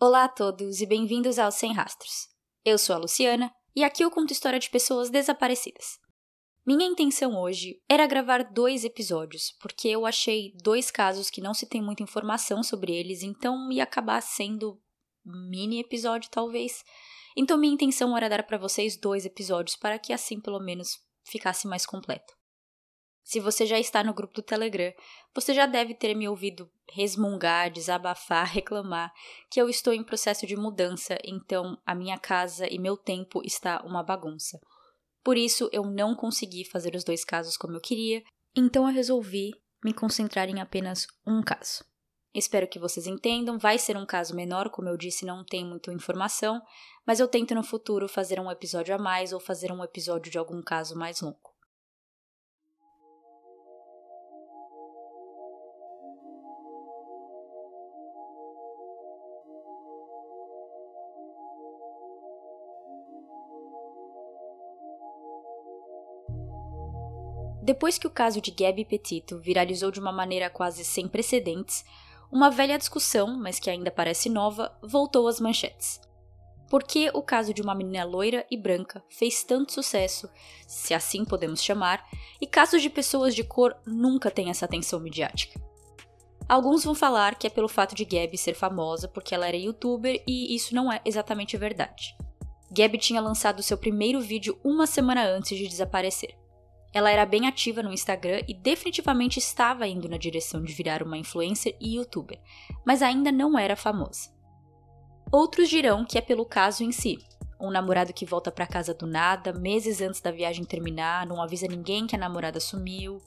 Olá a todos e bem-vindos ao Sem Rastros. Eu sou a Luciana e aqui eu conto história de pessoas desaparecidas. Minha intenção hoje era gravar dois episódios, porque eu achei dois casos que não se tem muita informação sobre eles, então ia acabar sendo mini episódio talvez. Então minha intenção era dar para vocês dois episódios para que assim pelo menos ficasse mais completo. Se você já está no grupo do Telegram, você já deve ter me ouvido resmungar, desabafar, reclamar que eu estou em processo de mudança, então a minha casa e meu tempo está uma bagunça. Por isso eu não consegui fazer os dois casos como eu queria, então eu resolvi me concentrar em apenas um caso. Espero que vocês entendam, vai ser um caso menor, como eu disse, não tem muita informação, mas eu tento no futuro fazer um episódio a mais ou fazer um episódio de algum caso mais longo. Depois que o caso de Gabby Petito viralizou de uma maneira quase sem precedentes, uma velha discussão, mas que ainda parece nova, voltou às manchetes. Por que o caso de uma menina loira e branca fez tanto sucesso, se assim podemos chamar, e casos de pessoas de cor nunca têm essa atenção midiática? Alguns vão falar que é pelo fato de Gabby ser famosa porque ela era youtuber e isso não é exatamente verdade. Gabby tinha lançado seu primeiro vídeo uma semana antes de desaparecer. Ela era bem ativa no Instagram e definitivamente estava indo na direção de virar uma influencer e youtuber, mas ainda não era famosa. Outros dirão que é pelo caso em si. Um namorado que volta para casa do nada, meses antes da viagem terminar, não avisa ninguém que a namorada sumiu.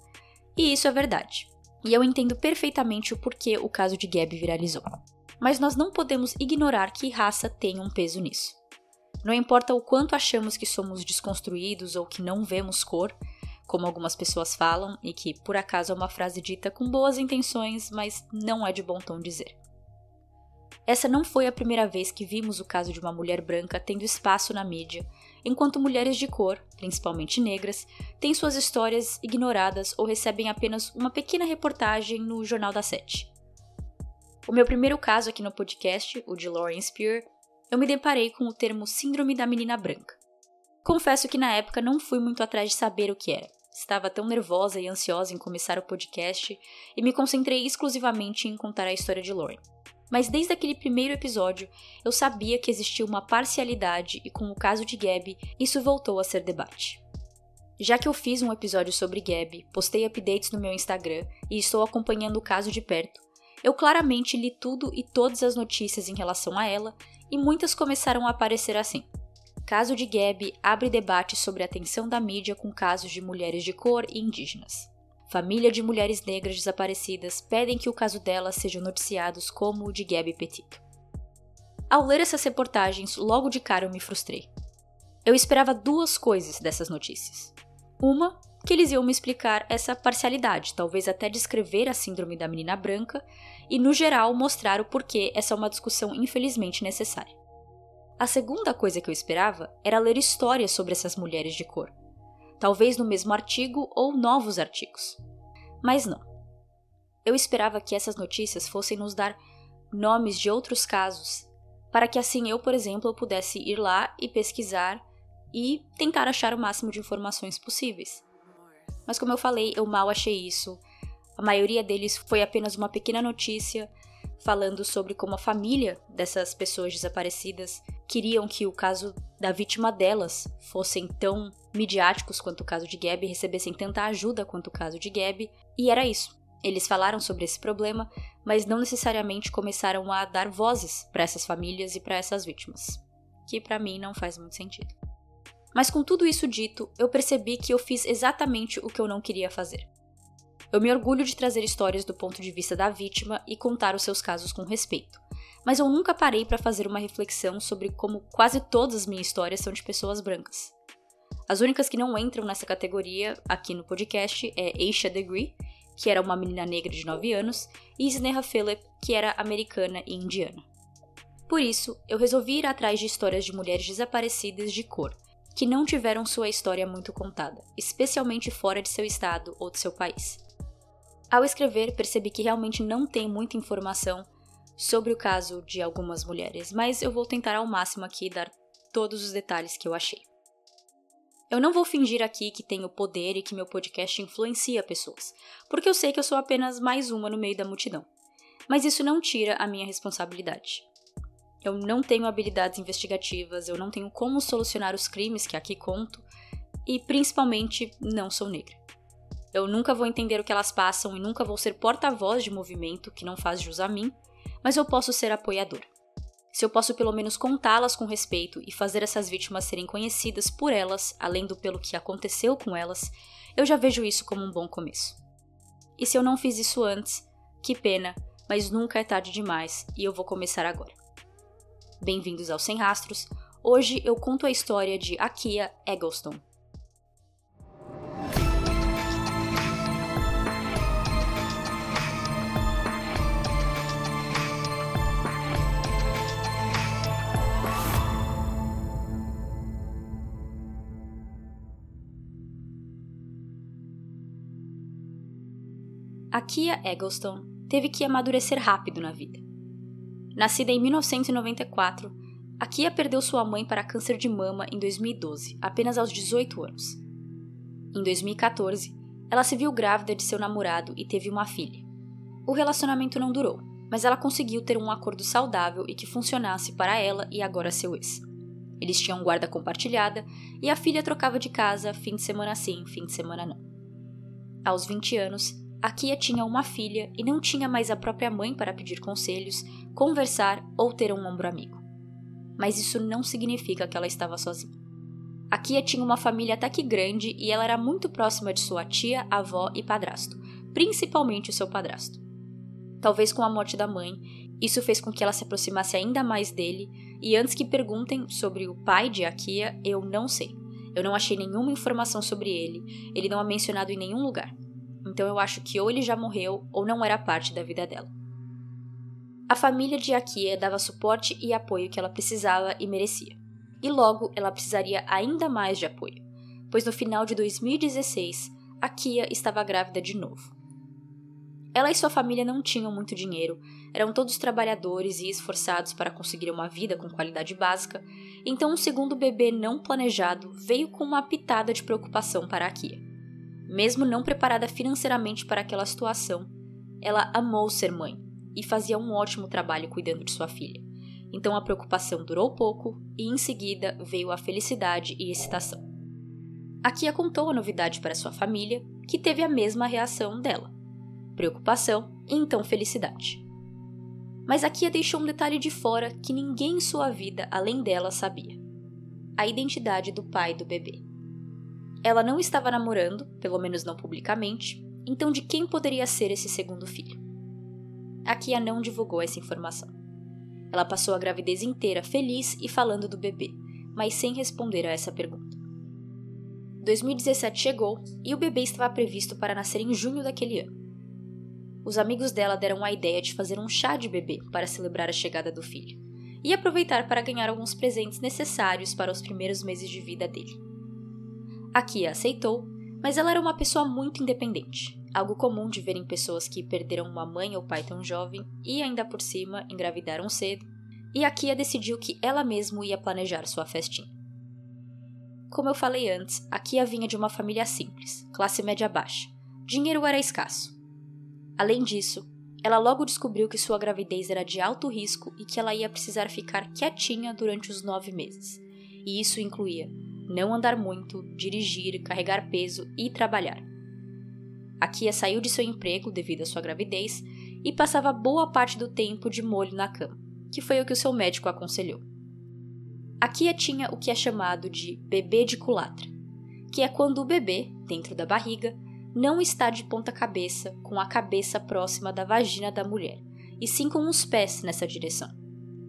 E isso é verdade. E eu entendo perfeitamente o porquê o caso de Gabby viralizou. Mas nós não podemos ignorar que raça tem um peso nisso. Não importa o quanto achamos que somos desconstruídos ou que não vemos cor, como algumas pessoas falam, e que por acaso é uma frase dita com boas intenções, mas não é de bom tom dizer. Essa não foi a primeira vez que vimos o caso de uma mulher branca tendo espaço na mídia, enquanto mulheres de cor, principalmente negras, têm suas histórias ignoradas ou recebem apenas uma pequena reportagem no Jornal da Sete. O meu primeiro caso aqui no podcast, o de Lauren Spear, eu me deparei com o termo Síndrome da Menina Branca. Confesso que na época não fui muito atrás de saber o que era. Estava tão nervosa e ansiosa em começar o podcast e me concentrei exclusivamente em contar a história de Lauren. Mas desde aquele primeiro episódio, eu sabia que existia uma parcialidade e com o caso de Gabby, isso voltou a ser debate. Já que eu fiz um episódio sobre Gabby, postei updates no meu Instagram e estou acompanhando o caso de perto, eu claramente li tudo e todas as notícias em relação a ela e muitas começaram a aparecer assim. Caso de Gabby abre debate sobre a atenção da mídia com casos de mulheres de cor e indígenas. Família de mulheres negras desaparecidas pedem que o caso delas seja noticiado como o de Gabby Petito. Ao ler essas reportagens, logo de cara eu me frustrei. Eu esperava duas coisas dessas notícias. Uma, que eles iam me explicar essa parcialidade, talvez até descrever a síndrome da menina branca e, no geral, mostrar o porquê essa é uma discussão infelizmente necessária. A segunda coisa que eu esperava era ler histórias sobre essas mulheres de cor. Talvez no mesmo artigo ou novos artigos. Mas não. Eu esperava que essas notícias fossem nos dar nomes de outros casos, para que assim eu, por exemplo, pudesse ir lá e pesquisar e tentar achar o máximo de informações possíveis. Mas como eu falei, eu mal achei isso. A maioria deles foi apenas uma pequena notícia falando sobre como a família dessas pessoas desaparecidas queriam que o caso da vítima delas fossem tão midiáticos quanto o caso de Gabby, recebessem tanta ajuda quanto o caso de Gabby, e era isso. Eles falaram sobre esse problema, mas não necessariamente começaram a dar vozes para essas famílias e para essas vítimas, que para mim não faz muito sentido. Mas com tudo isso dito, eu percebi que eu fiz exatamente o que eu não queria fazer. Eu me orgulho de trazer histórias do ponto de vista da vítima e contar os seus casos com respeito. Mas eu nunca parei para fazer uma reflexão sobre como quase todas as minhas histórias são de pessoas brancas. As únicas que não entram nessa categoria aqui no podcast é Aisha Degree, que era uma menina negra de 9 anos, e Sneha Phillip, que era americana e indiana. Por isso, eu resolvi ir atrás de histórias de mulheres desaparecidas de cor, que não tiveram sua história muito contada, especialmente fora de seu estado ou de seu país. Ao escrever, percebi que realmente não tem muita informação, sobre o caso de algumas mulheres, mas eu vou tentar ao máximo aqui dar todos os detalhes que eu achei. Eu não vou fingir aqui que tenho poder e que meu podcast influencia pessoas, porque eu sei que eu sou apenas mais uma no meio da multidão. Mas isso não tira a minha responsabilidade. Eu não tenho habilidades investigativas, eu não tenho como solucionar os crimes que aqui conto, e principalmente não sou negra. Eu nunca vou entender o que elas passam e nunca vou ser porta-voz de movimento que não faz jus a mim, mas eu posso ser apoiadora se eu posso pelo menos contá-las com respeito e fazer essas vítimas serem conhecidas por elas, além do pelo que aconteceu com elas, eu já vejo isso como um bom começo. E se eu não fiz isso antes, que pena, mas nunca é tarde demais e eu vou começar agora. Bem-vindos ao Sem Rastros. Hoje eu conto a história de Akia Eggleston, Kia Eggleston teve que amadurecer rápido na vida. Nascida em 1994, a Kia perdeu sua mãe para câncer de mama em 2012, apenas aos 18 anos. Em 2014, ela se viu grávida de seu namorado e teve uma filha. O relacionamento não durou, mas ela conseguiu ter um acordo saudável e que funcionasse para ela e agora seu ex. Eles tinham guarda compartilhada e a filha trocava de casa fim de semana sim, fim de semana não. Aos 20 anos, a Kia tinha uma filha e não tinha mais a própria mãe para pedir conselhos, conversar ou ter um ombro amigo. Mas isso não significa que ela estava sozinha. A Kia tinha uma família até que grande e ela era muito próxima de sua tia, avó e padrasto, principalmente o seu padrasto. Talvez com a morte da mãe, isso fez com que ela se aproximasse ainda mais dele, e antes que perguntem sobre o pai de Akia, eu não sei. Eu não achei nenhuma informação sobre ele, ele não é mencionado em nenhum lugar. Então eu acho que ou ele já morreu ou não era parte da vida dela. A família de Akia dava suporte e apoio que ela precisava e merecia. E logo ela precisaria ainda mais de apoio, pois no final de 2016, Akia estava grávida de novo. Ela e sua família não tinham muito dinheiro, eram todos trabalhadores e esforçados para conseguir uma vida com qualidade básica, então um segundo bebê não planejado veio com uma pitada de preocupação para Akia. Mesmo não preparada financeiramente para aquela situação, ela amou ser mãe e fazia um ótimo trabalho cuidando de sua filha. Então a preocupação durou pouco e em seguida veio a felicidade e excitação. A Kia contou a novidade para sua família, que teve a mesma reação dela: preocupação e então felicidade. Mas a Kia deixou um detalhe de fora que ninguém em sua vida além dela sabia: a identidade do pai do bebê. Ela não estava namorando, pelo menos não publicamente, então de quem poderia ser esse segundo filho? A Kia não divulgou essa informação. Ela passou a gravidez inteira feliz e falando do bebê, mas sem responder a essa pergunta. 2017 chegou e o bebê estava previsto para nascer em junho daquele ano. Os amigos dela deram a ideia de fazer um chá de bebê para celebrar a chegada do filho e aproveitar para ganhar alguns presentes necessários para os primeiros meses de vida dele. A Kia aceitou, mas ela era uma pessoa muito independente, algo comum de ver em pessoas que perderam uma mãe ou pai tão jovem e ainda por cima engravidaram cedo, e a Kia decidiu que ela mesma ia planejar sua festinha. Como eu falei antes, a Kia vinha de uma família simples, classe média baixa. Dinheiro era escasso. Além disso, ela logo descobriu que sua gravidez era de alto risco e que ela ia precisar ficar quietinha durante os nove meses. E isso incluía não andar muito, dirigir, carregar peso e trabalhar. A Kia saiu de seu emprego devido à sua gravidez e passava boa parte do tempo de molho na cama, que foi o que o seu médico aconselhou. A Kia tinha o que é chamado de bebê de culatra, que é quando o bebê, dentro da barriga, não está de ponta cabeça com a cabeça próxima da vagina da mulher, e sim com os pés nessa direção.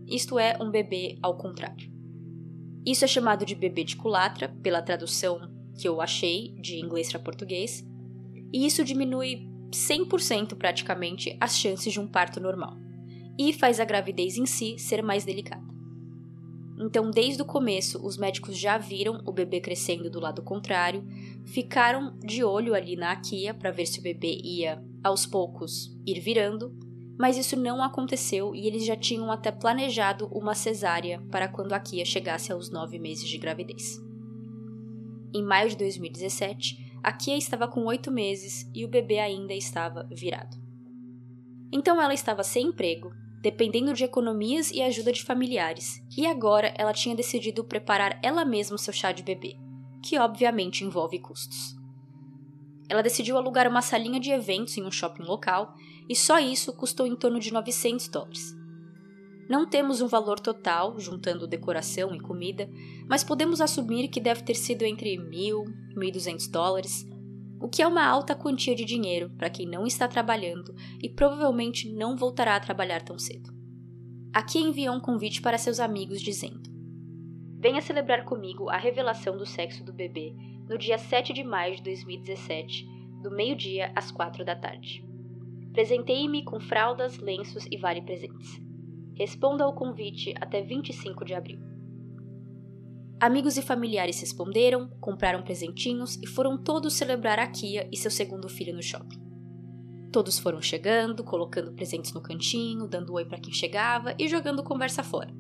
Isto é, um bebê ao contrário. Isso é chamado de bebê de culatra, pela tradução que eu achei de inglês para português, e isso diminui 100% praticamente as chances de um parto normal, e faz a gravidez em si ser mais delicada. Então, desde o começo, os médicos já viram o bebê crescendo do lado contrário, ficaram de olho ali na Akia para ver se o bebê ia, aos poucos, ir virando, mas isso não aconteceu e eles já tinham até planejado uma cesárea para quando a Kia chegasse aos nove meses de gravidez. Em maio de 2017, a Kia estava com oito meses e o bebê ainda estava virado. Então ela estava sem emprego, dependendo de economias e ajuda de familiares, e agora ela tinha decidido preparar ela mesma o seu chá de bebê, que obviamente envolve custos. Ela decidiu alugar uma salinha de eventos em um shopping local e só isso custou em torno de 900 dólares. Não temos um valor total, juntando decoração e comida, mas podemos assumir que deve ter sido entre 1.000 e 1.200 dólares, o que é uma alta quantia de dinheiro para quem não está trabalhando e provavelmente não voltará a trabalhar tão cedo. Aqui enviou um convite para seus amigos dizendo: Venha celebrar comigo a revelação do sexo do bebê no dia 7 de maio de 2017, do meio-dia às 4 da tarde. Presentei-me com fraldas, lenços e vale presentes. Responda ao convite até 25 de abril. Amigos e familiares responderam, compraram presentinhos e foram todos celebrar a Kia e seu segundo filho no shopping. Todos foram chegando, colocando presentes no cantinho, dando oi para quem chegava e jogando conversa fora,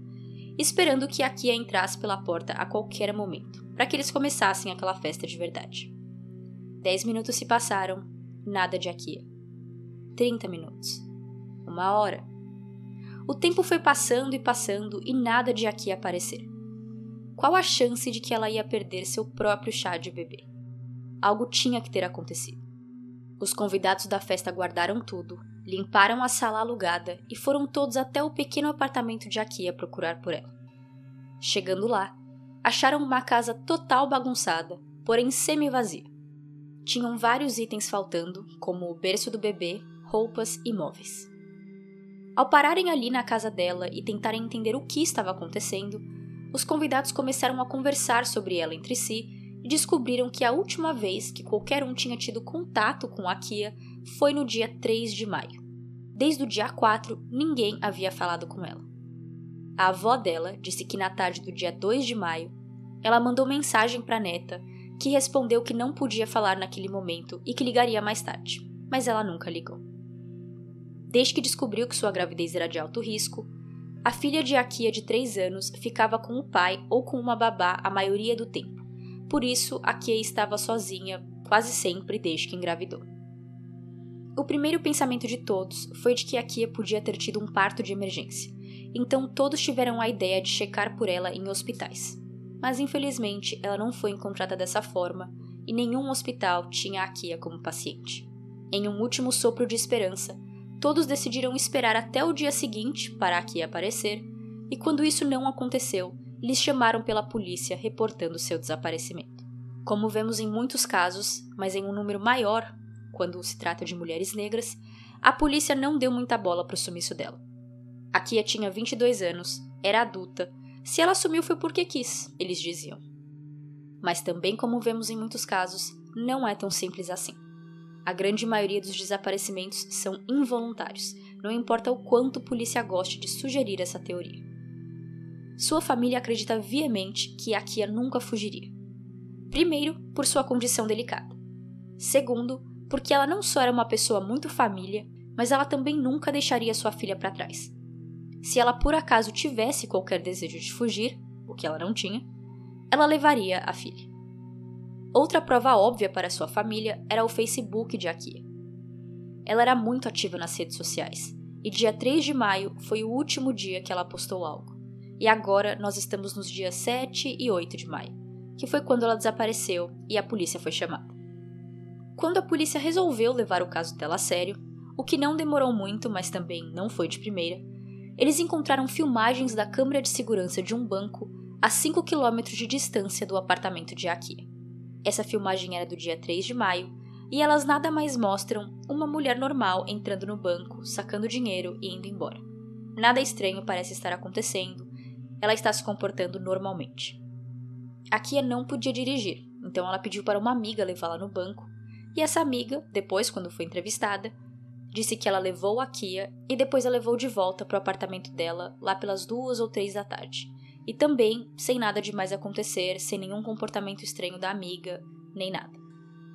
esperando que a Kia entrasse pela porta a qualquer momento, para que eles começassem aquela festa de verdade. Dez minutos se passaram, nada de Akia. 30 minutos. Uma hora. O tempo foi passando e passando e nada de aqui aparecer. Qual a chance de que ela ia perder seu próprio chá de bebê? Algo tinha que ter acontecido. Os convidados da festa guardaram tudo, limparam a sala alugada e foram todos até o pequeno apartamento de Akia procurar por ela. Chegando lá, acharam uma casa total bagunçada, porém semi-vazia. Tinham vários itens faltando, como o berço do bebê, roupas e móveis. Ao pararem ali na casa dela e tentarem entender o que estava acontecendo, os convidados começaram a conversar sobre ela entre si e descobriram que a última vez que qualquer um tinha tido contato com a Kia foi no dia 3 de maio. Desde o dia 4, ninguém havia falado com ela. A avó dela disse que na tarde do dia 2 de maio, ela mandou mensagem para a neta, que respondeu que não podia falar naquele momento e que ligaria mais tarde, mas ela nunca ligou. Desde que descobriu que sua gravidez era de alto risco, a filha de Akia de 3 anos ficava com o pai ou com uma babá a maioria do tempo. Por isso, Akia estava sozinha quase sempre desde que engravidou. O primeiro pensamento de todos foi de que Akia podia ter tido um parto de emergência, então todos tiveram a ideia de checar por ela em hospitais. Mas infelizmente ela não foi encontrada dessa forma e nenhum hospital tinha Akia como paciente. Em um último sopro de esperança, todos decidiram esperar até o dia seguinte para aqui aparecer, e quando isso não aconteceu, lhes chamaram pela polícia reportando seu desaparecimento. Como vemos em muitos casos, mas em um número maior quando se trata de mulheres negras, a polícia não deu muita bola para o sumiço dela. A Kia tinha 22 anos, era adulta, se ela sumiu foi porque quis, eles diziam. Mas também, como vemos em muitos casos, não é tão simples assim. A grande maioria dos desaparecimentos são involuntários, não importa o quanto a polícia goste de sugerir essa teoria. Sua família acredita viamente que a Kia nunca fugiria. Primeiro, por sua condição delicada. Segundo, porque ela não só era uma pessoa muito família, mas ela também nunca deixaria sua filha para trás. Se ela por acaso tivesse qualquer desejo de fugir, o que ela não tinha, ela levaria a filha. Outra prova óbvia para sua família era o Facebook de Akia. Ela era muito ativa nas redes sociais, e dia 3 de maio foi o último dia que ela postou algo. E agora nós estamos nos dias 7 e 8 de maio, que foi quando ela desapareceu e a polícia foi chamada. Quando a polícia resolveu levar o caso dela a sério, o que não demorou muito, mas também não foi de primeira, eles encontraram filmagens da câmera de segurança de um banco a 5 quilômetros de distância do apartamento de Akia. Essa filmagem era do dia 3 de maio e elas nada mais mostram uma mulher normal entrando no banco, sacando dinheiro e indo embora. Nada estranho parece estar acontecendo, ela está se comportando normalmente. A Kia não podia dirigir, então ela pediu para uma amiga levá-la no banco, e essa amiga, depois, quando foi entrevistada, disse que ela levou a Kia e depois a levou de volta para o apartamento dela lá pelas duas ou três da tarde e também sem nada de mais acontecer, sem nenhum comportamento estranho da amiga, nem nada.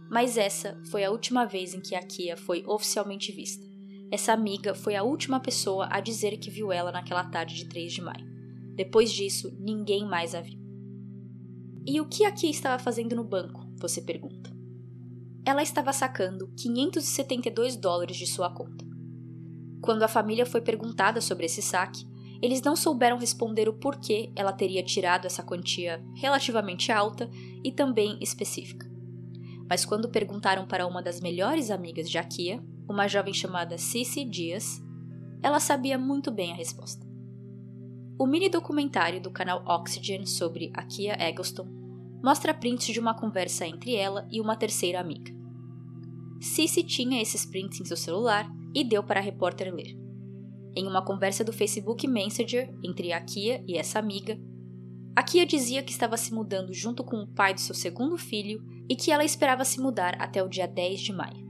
Mas essa foi a última vez em que a Kia foi oficialmente vista, essa amiga foi a última pessoa a dizer que viu ela naquela tarde de 3 de maio. Depois disso, ninguém mais a viu. E o que a Kia estava fazendo no banco? Você pergunta. Ela estava sacando 572 dólares de sua conta. Quando a família foi perguntada sobre esse saque, eles não souberam responder o porquê ela teria tirado essa quantia relativamente alta e também específica. Mas quando perguntaram para uma das melhores amigas de Akia, uma jovem chamada Cici Dias, ela sabia muito bem a resposta. O mini documentário do canal Oxygen sobre Akia Eggleston mostra prints de uma conversa entre ela e uma terceira amiga. Cici tinha esses prints em seu celular e deu para a repórter ler. Em uma conversa do Facebook Messenger entre a Kia e essa amiga, a Kia dizia que estava se mudando junto com o pai do seu segundo filho e que ela esperava se mudar até o dia 10 de maio.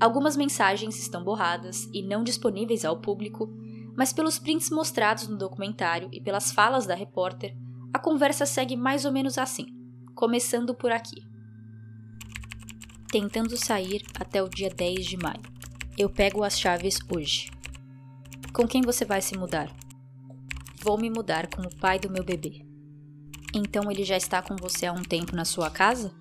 Algumas mensagens estão borradas e não disponíveis ao público, mas pelos prints mostrados no documentário e pelas falas da repórter, a conversa segue mais ou menos assim, começando por aqui. Tentando sair até o dia 10 de maio. Eu pego as chaves hoje. Com quem você vai se mudar? Vou me mudar com o pai do meu bebê. Então ele já está com você há um tempo na sua casa?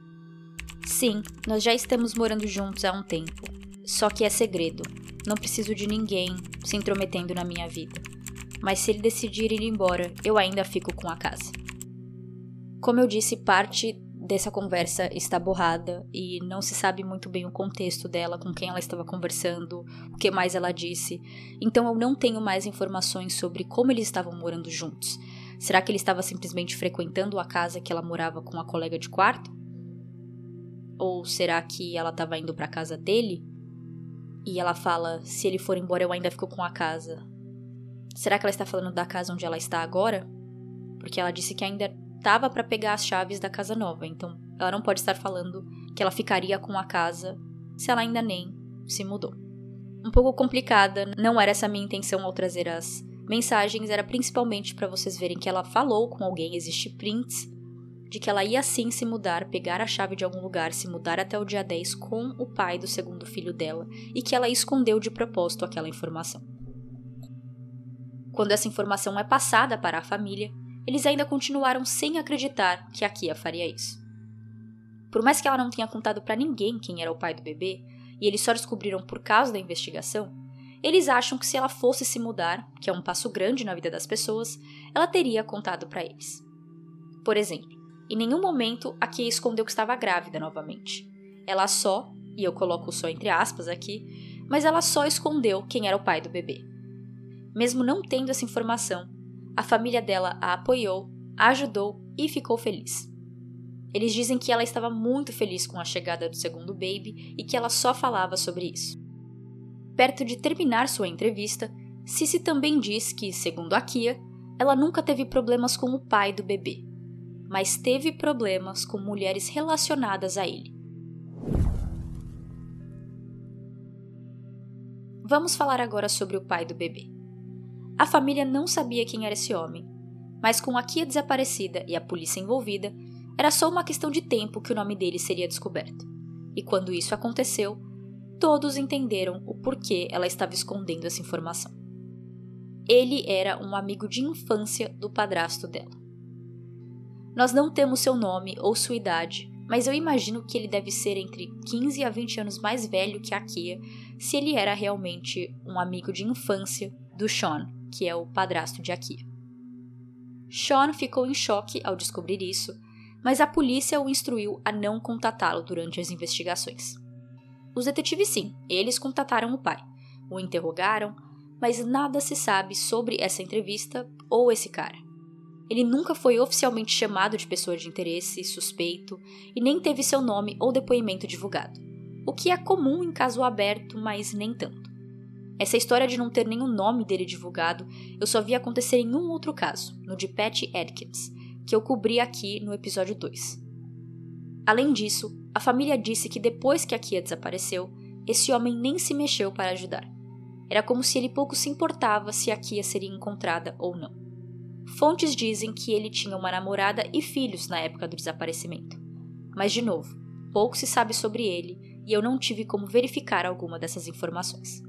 Sim, nós já estamos morando juntos há um tempo. Só que é segredo. Não preciso de ninguém se intrometendo na minha vida. Mas se ele decidir ir embora, eu ainda fico com a casa. Como eu disse, parte dessa conversa está borrada e não se sabe muito bem o contexto dela, com quem ela estava conversando, o que mais ela disse. Então eu não tenho mais informações sobre como eles estavam morando juntos. Será que ele estava simplesmente frequentando a casa que ela morava com a colega de quarto? Ou será que ela estava indo para a casa dele? E ela fala: se ele for embora, eu ainda fico com a casa. Será que ela está falando da casa onde ela está agora? Porque ela disse que ainda estava para pegar as chaves da casa nova, então ela não pode estar falando que ela ficaria com a casa se ela ainda nem se mudou. Um pouco complicada, não era essa a minha intenção ao trazer as mensagens, era principalmente para vocês verem que ela falou com alguém, existe prints de que ela ia sim se mudar, pegar a chave de algum lugar, se mudar até o dia 10 com o pai do segundo filho dela e que ela escondeu de propósito aquela informação. Quando essa informação é passada para a família, eles ainda continuaram sem acreditar que a Kia faria isso. Por mais que ela não tenha contado para ninguém quem era o pai do bebê, e eles só descobriram por causa da investigação, eles acham que se ela fosse se mudar, que é um passo grande na vida das pessoas, ela teria contado para eles. Por exemplo, em nenhum momento a Kia escondeu que estava grávida novamente. Ela só, e eu coloco só entre aspas aqui, mas ela só escondeu quem era o pai do bebê. Mesmo não tendo essa informação, a família dela a apoiou, a ajudou e ficou feliz. Eles dizem que ela estava muito feliz com a chegada do segundo baby e que ela só falava sobre isso. Perto de terminar sua entrevista, Cici também diz que, segundo a Kia, ela nunca teve problemas com o pai do bebê, mas teve problemas com mulheres relacionadas a ele. Vamos falar agora sobre o pai do bebê. A família não sabia quem era esse homem, mas com a Kia desaparecida e a polícia envolvida, era só uma questão de tempo que o nome dele seria descoberto. E quando isso aconteceu, todos entenderam o porquê ela estava escondendo essa informação. Ele era um amigo de infância do padrasto dela. Nós não temos seu nome ou sua idade, mas eu imagino que ele deve ser entre 15 a 20 anos mais velho que a Kia, se ele era realmente um amigo de infância do Sean, que é o padrasto de Akia. Sean ficou em choque ao descobrir isso, mas a polícia o instruiu a não contatá-lo durante as investigações. Os detetives, sim, eles contataram o pai, o interrogaram, mas nada se sabe sobre essa entrevista ou esse cara. Ele nunca foi oficialmente chamado de pessoa de interesse, suspeito, e nem teve seu nome ou depoimento divulgado, o que é comum em caso aberto, mas nem tanto. Essa história de não ter nenhum nome dele divulgado eu só vi acontecer em um outro caso, no de Pat Atkins, que eu cobri aqui no episódio 2. Além disso, a família disse que depois que a Kia desapareceu, esse homem nem se mexeu para ajudar. Era como se ele pouco se importava se a Kia seria encontrada ou não. Fontes dizem que ele tinha uma namorada e filhos na época do desaparecimento. Mas, de novo, pouco se sabe sobre ele e eu não tive como verificar alguma dessas informações.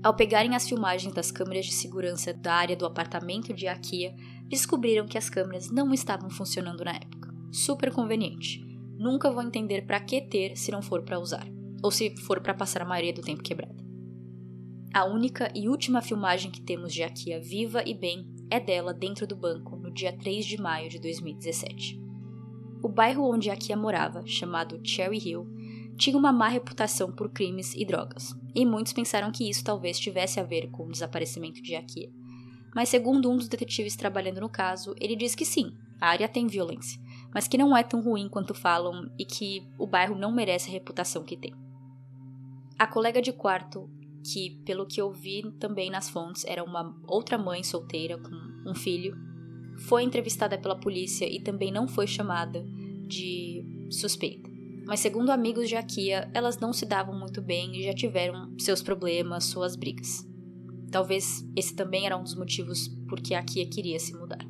Ao pegarem as filmagens das câmeras de segurança da área do apartamento de Akia, descobriram que as câmeras não estavam funcionando na época. Super conveniente. Nunca vou entender para que ter se não for para usar, ou se for para passar a maioria do tempo quebrada. A única e última filmagem que temos de Akia viva e bem é dela dentro do banco no dia 3 de maio de 2017. O bairro onde Akia morava, chamado Cherry Hill, tinha uma má reputação por crimes e drogas, e muitos pensaram que isso talvez tivesse a ver com o desaparecimento de Akia. Mas segundo um dos detetives trabalhando no caso, ele diz que sim, a área tem violência, mas que não é tão ruim quanto falam e que o bairro não merece a reputação que tem. A colega de quarto que, pelo que eu vi também nas fontes, era uma outra mãe solteira com um filho, foi entrevistada pela polícia e também não foi chamada de suspeita. Mas segundo amigos de Akia, elas não se davam muito bem e já tiveram seus problemas, suas brigas. Talvez esse também era um dos motivos por que Akia queria se mudar.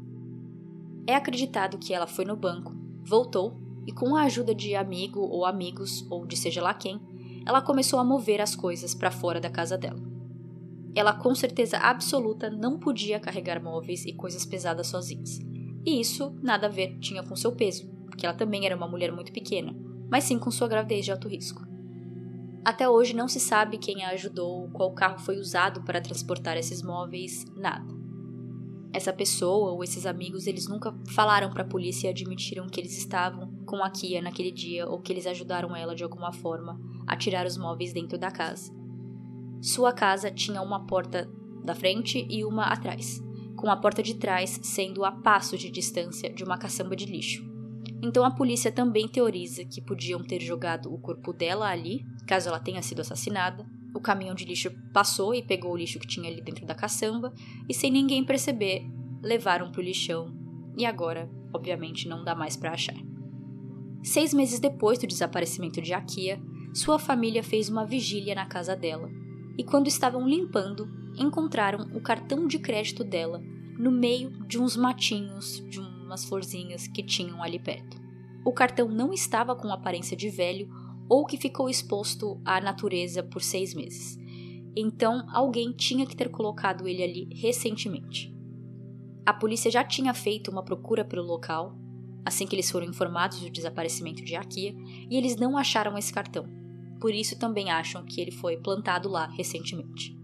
É acreditado que ela foi no banco, voltou e, com a ajuda de amigo ou amigos, ou de seja lá quem, ela começou a mover as coisas para fora da casa dela. Ela, com certeza absoluta, não podia carregar móveis e coisas pesadas sozinhas. E isso nada a ver tinha com seu peso, porque ela também era uma mulher muito pequena, mas sim com sua gravidez de alto risco. Até hoje não se sabe quem a ajudou, qual carro foi usado para transportar esses móveis, nada. Essa pessoa ou esses amigos, eles nunca falaram para a polícia e admitiram que eles estavam com a Kia naquele dia ou que eles ajudaram ela de alguma forma a tirar os móveis dentro da casa. Sua casa tinha uma porta da frente e uma atrás, com a porta de trás sendo a passos de distância de uma caçamba de lixo. Então a polícia também teoriza que podiam ter jogado o corpo dela ali, caso ela tenha sido assassinada, o caminhão de lixo passou e pegou o lixo que tinha ali dentro da caçamba, e sem ninguém perceber, levaram para o lixão. E agora, obviamente, não dá mais para achar. Seis meses depois do desaparecimento de Akia, sua família fez uma vigília na casa dela. E quando estavam limpando, encontraram o cartão de crédito dela no meio de uns matinhos, de umas florzinhas que tinham ali perto. O cartão não estava com aparência de velho ou que ficou exposto à natureza por seis meses. Então, alguém tinha que ter colocado ele ali recentemente. A polícia já tinha feito uma procura pelo local, assim que eles foram informados do desaparecimento de Akia, e eles não acharam esse cartão. Por isso também acham que ele foi plantado lá recentemente.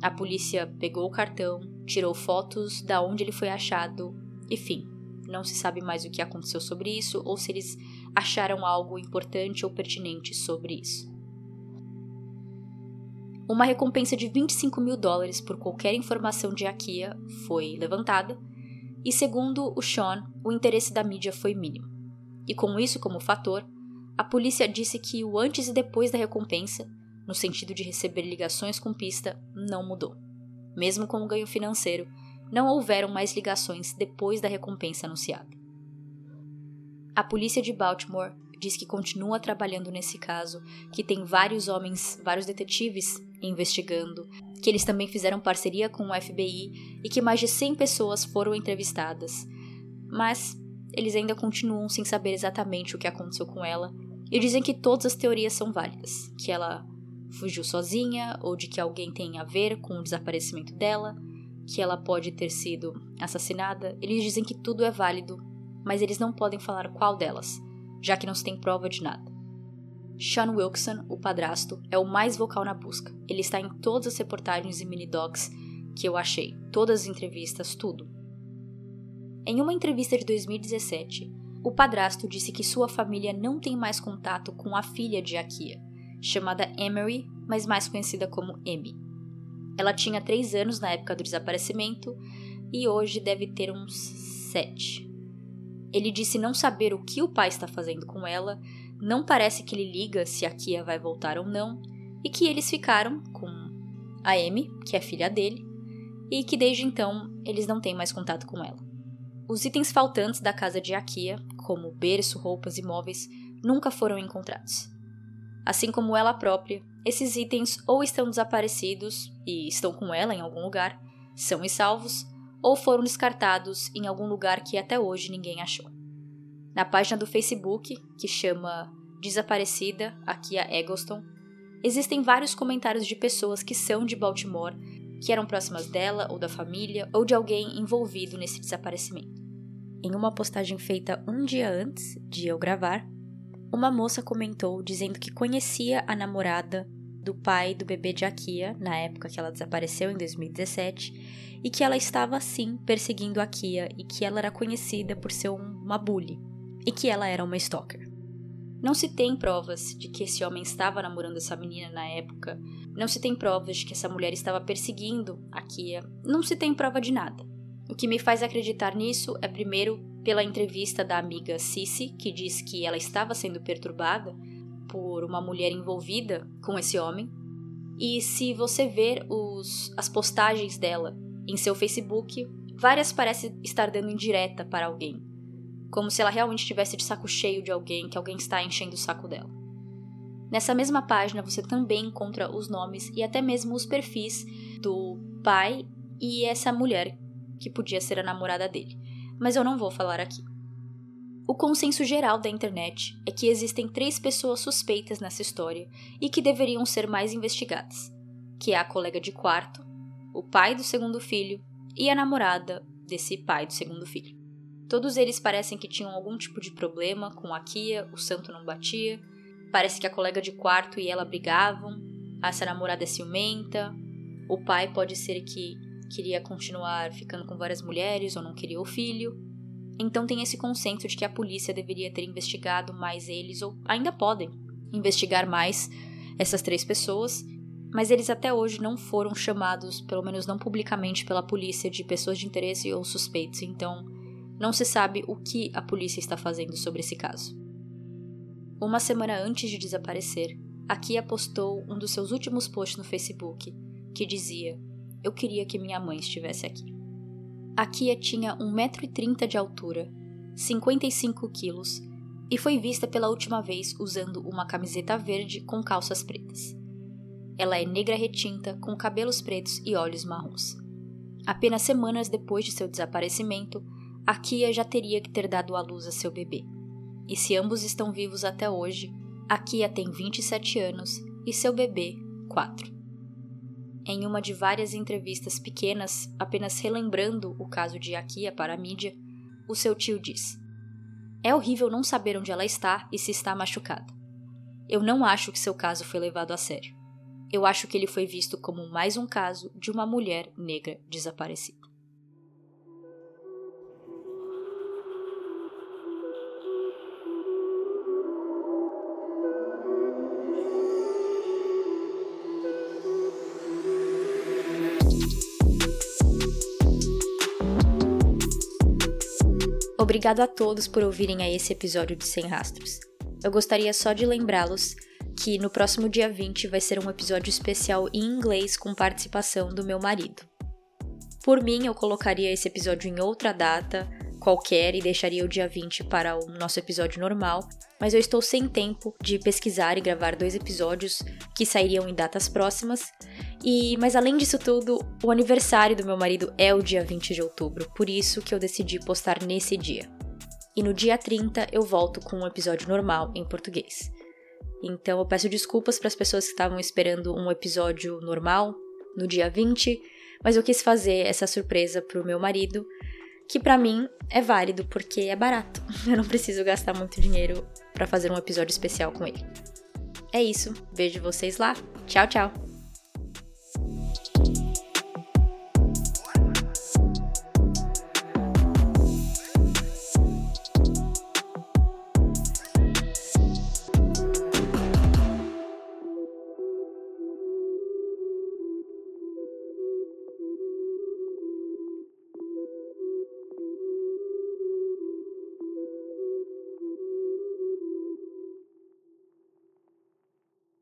A polícia pegou o cartão, tirou fotos da onde ele foi achado, enfim, não se sabe mais o que aconteceu sobre isso ou se eles acharam algo importante ou pertinente sobre isso. Uma recompensa de 25 mil dólares por qualquer informação de Akia foi levantada, e segundo o Sean, o interesse da mídia foi mínimo. E com isso como fator, a polícia disse que o antes e depois da recompensa, no sentido de receber ligações com pista, não mudou. Mesmo com o ganho financeiro, não houveram mais ligações depois da recompensa anunciada. A polícia de Baltimore diz que continua trabalhando nesse caso, que tem vários homens, vários detetives investigando, que eles também fizeram parceria com o FBI e que mais de 100 pessoas foram entrevistadas. Mas eles ainda continuam sem saber exatamente o que aconteceu com ela e dizem que todas as teorias são válidas, que ela fugiu sozinha ou de que alguém tem a ver com o desaparecimento dela, que ela pode ter sido assassinada. Eles dizem que tudo é válido mas eles não podem falar qual delas, já que não se tem prova de nada. Sean Wilkson, o padrasto, é o mais vocal na busca. Ele está em todas as reportagens e mini-docs que eu achei, todas as entrevistas, tudo. Em uma entrevista de 2017, o padrasto disse que sua família não tem mais contato com a filha de Akia, chamada Emery, mas mais conhecida como Amy. Ela tinha 3 anos na época do desaparecimento e hoje deve ter uns 7. Ele disse não saber o que o pai está fazendo com ela, não parece que ele liga se a Kia vai voltar ou não, e que eles ficaram com a Amy, que é filha dele, e que desde então eles não têm mais contato com ela. Os itens faltantes da casa de Akia, como berço, roupas e móveis, nunca foram encontrados. Assim como ela própria, esses itens ou estão desaparecidos e estão com ela em algum lugar, são e salvos, ou foram descartados em algum lugar que até hoje ninguém achou. Na página do Facebook, que chama Desaparecida aqui a Eggleston, existem vários comentários de pessoas que são de Baltimore, que eram próximas dela ou da família ou de alguém envolvido nesse desaparecimento. Em uma postagem feita um dia antes de eu gravar, uma moça comentou dizendo que conhecia a namorada do pai do bebê de Akia, na época que ela desapareceu em 2017, e que ela estava sim perseguindo a Kia e que ela era conhecida por ser uma bully e que ela era uma stalker. Não se tem provas de que esse homem estava namorando essa menina na época, não se tem provas de que essa mulher estava perseguindo a Kia, não se tem prova de nada. O que me faz acreditar nisso é primeiro pela entrevista da amiga Cici, que diz que ela estava sendo perturbada por uma mulher envolvida com esse homem. E se você ver os, as postagens dela em seu Facebook, várias parecem estar dando indireta para alguém, como se ela realmente estivesse de saco cheio de alguém, que alguém está enchendo o saco dela. Nessa mesma página você também encontra os nomes e até mesmo os perfis do pai e essa mulher que podia ser a namorada dele, mas eu não vou falar aqui. O consenso geral da internet é que existem três pessoas suspeitas nessa história e que deveriam ser mais investigadas, que é a colega de quarto, o pai do segundo filho e a namorada desse pai do segundo filho. Todos eles parecem que tinham algum tipo de problema com a Kia, o santo não batia, parece que a colega de quarto e ela brigavam, essa namorada é ciumenta, o pai pode ser que queria continuar ficando com várias mulheres ou não queria o filho, então tem esse consenso de que a polícia deveria ter investigado mais eles, ou ainda podem investigar mais essas três pessoas, mas eles até hoje não foram chamados, pelo menos não publicamente, pela polícia de pessoas de interesse ou suspeitos, então não se sabe o que a polícia está fazendo sobre esse caso. Uma semana antes de desaparecer, a Kia postou um dos seus últimos posts no Facebook que dizia: Eu queria que minha mãe estivesse aqui. A Kia tinha 1,30m de altura, 55 quilos e foi vista pela última vez usando uma camiseta verde com calças pretas. Ela é negra retinta, com cabelos pretos e olhos marrons. Apenas semanas depois de seu desaparecimento, a Kia já teria que ter dado à luz a seu bebê. E se ambos estão vivos até hoje, a Kia tem 27 anos e seu bebê 4 em uma de várias entrevistas pequenas, apenas relembrando o caso de Akia para a mídia, o seu tio diz: É horrível não saber onde ela está e se está machucada. Eu não acho que seu caso foi levado a sério. Eu acho que ele foi visto como mais um caso de uma mulher negra desaparecida. Obrigado a todos por ouvirem a esse episódio de Sem Rastros. Eu gostaria só de lembrá-los que no próximo dia 20 vai ser um episódio especial em inglês com participação do meu marido. Por mim, eu colocaria esse episódio em outra data, qualquer, e deixaria o dia 20 para o nosso episódio normal, mas eu estou sem tempo de pesquisar e gravar dois episódios que sairiam em datas próximas. E, mas além disso tudo, o aniversário do meu marido é o dia 20 de outubro, por isso que eu decidi postar nesse dia. E no dia 30 eu volto com um episódio normal em português. Então eu peço desculpas para as pessoas que estavam esperando um episódio normal no dia 20, mas eu quis fazer essa surpresa pro meu marido que para mim é válido porque é barato. Eu não preciso gastar muito dinheiro para fazer um episódio especial com ele. É isso, vejo vocês lá. Tchau, tchau.